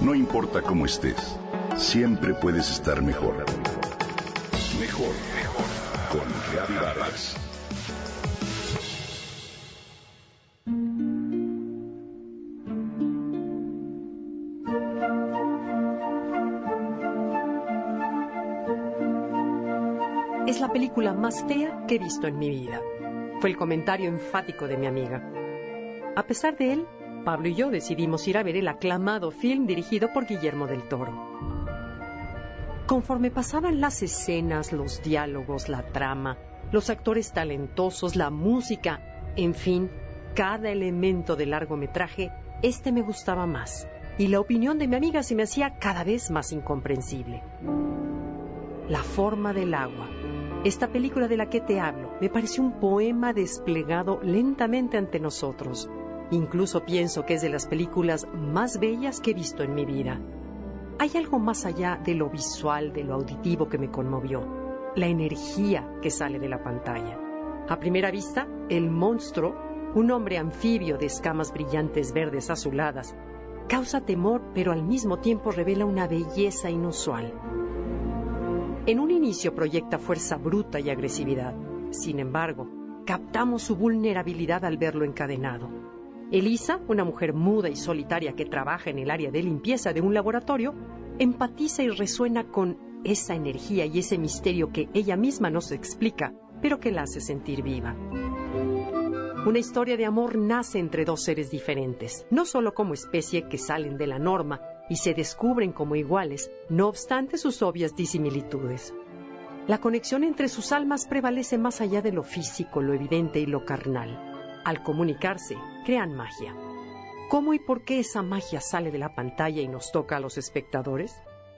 No importa cómo estés, siempre puedes estar mejor. Mejor, mejor. Con Vargas. Es la película más fea que he visto en mi vida. Fue el comentario enfático de mi amiga. A pesar de él, Pablo y yo decidimos ir a ver el aclamado film dirigido por Guillermo del Toro. Conforme pasaban las escenas, los diálogos, la trama, los actores talentosos, la música, en fin, cada elemento del largometraje, este me gustaba más y la opinión de mi amiga se me hacía cada vez más incomprensible. La forma del agua. Esta película de la que te hablo me pareció un poema desplegado lentamente ante nosotros, Incluso pienso que es de las películas más bellas que he visto en mi vida. Hay algo más allá de lo visual, de lo auditivo que me conmovió, la energía que sale de la pantalla. A primera vista, el monstruo, un hombre anfibio de escamas brillantes verdes azuladas, causa temor pero al mismo tiempo revela una belleza inusual. En un inicio proyecta fuerza bruta y agresividad. Sin embargo, captamos su vulnerabilidad al verlo encadenado. Elisa, una mujer muda y solitaria que trabaja en el área de limpieza de un laboratorio, empatiza y resuena con esa energía y ese misterio que ella misma nos explica, pero que la hace sentir viva. Una historia de amor nace entre dos seres diferentes, no solo como especie que salen de la norma y se descubren como iguales, no obstante sus obvias disimilitudes. La conexión entre sus almas prevalece más allá de lo físico, lo evidente y lo carnal al comunicarse, crean magia. ¿Cómo y por qué esa magia sale de la pantalla y nos toca a los espectadores?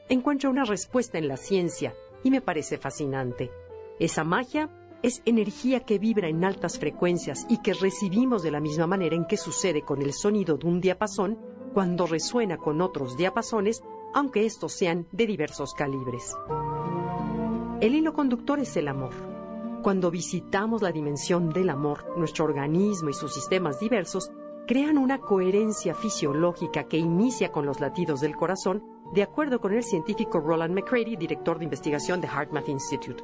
Encuentro una respuesta en la ciencia y me parece fascinante. Esa magia es energía que vibra en altas frecuencias y que recibimos de la misma manera en que sucede con el sonido de un diapasón cuando resuena con otros diapasones, aunque estos sean de diversos calibres. El hilo conductor es el amor cuando visitamos la dimensión del amor, nuestro organismo y sus sistemas diversos crean una coherencia fisiológica que inicia con los latidos del corazón, de acuerdo con el científico Roland McCready, director de investigación de HeartMath Institute.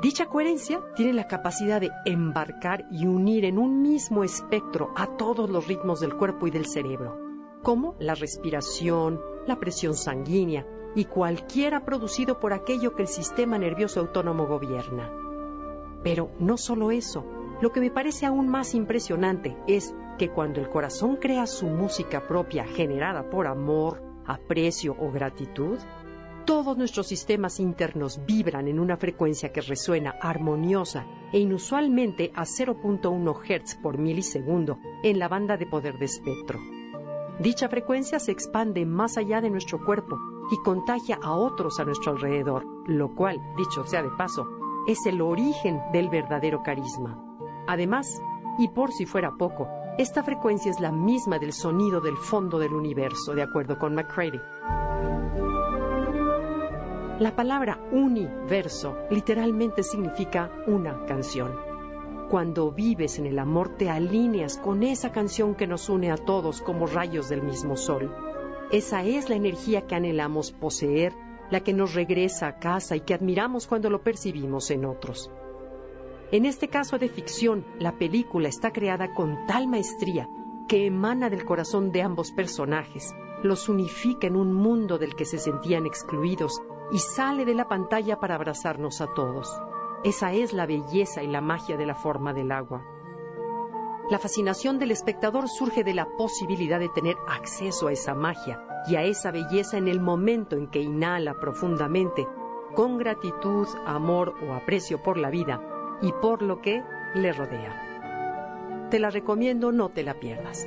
Dicha coherencia tiene la capacidad de embarcar y unir en un mismo espectro a todos los ritmos del cuerpo y del cerebro, como la respiración, la presión sanguínea y cualquiera producido por aquello que el sistema nervioso autónomo gobierna. Pero no solo eso, lo que me parece aún más impresionante es que cuando el corazón crea su música propia generada por amor, aprecio o gratitud, todos nuestros sistemas internos vibran en una frecuencia que resuena armoniosa e inusualmente a 0.1 Hz por milisegundo en la banda de poder de espectro. Dicha frecuencia se expande más allá de nuestro cuerpo y contagia a otros a nuestro alrededor, lo cual, dicho sea de paso, es el origen del verdadero carisma. Además, y por si fuera poco, esta frecuencia es la misma del sonido del fondo del universo, de acuerdo con McCready. La palabra universo literalmente significa una canción. Cuando vives en el amor te alineas con esa canción que nos une a todos como rayos del mismo sol. Esa es la energía que anhelamos poseer la que nos regresa a casa y que admiramos cuando lo percibimos en otros. En este caso de ficción, la película está creada con tal maestría que emana del corazón de ambos personajes, los unifica en un mundo del que se sentían excluidos y sale de la pantalla para abrazarnos a todos. Esa es la belleza y la magia de la forma del agua. La fascinación del espectador surge de la posibilidad de tener acceso a esa magia y a esa belleza en el momento en que inhala profundamente, con gratitud, amor o aprecio por la vida y por lo que le rodea. Te la recomiendo, no te la pierdas.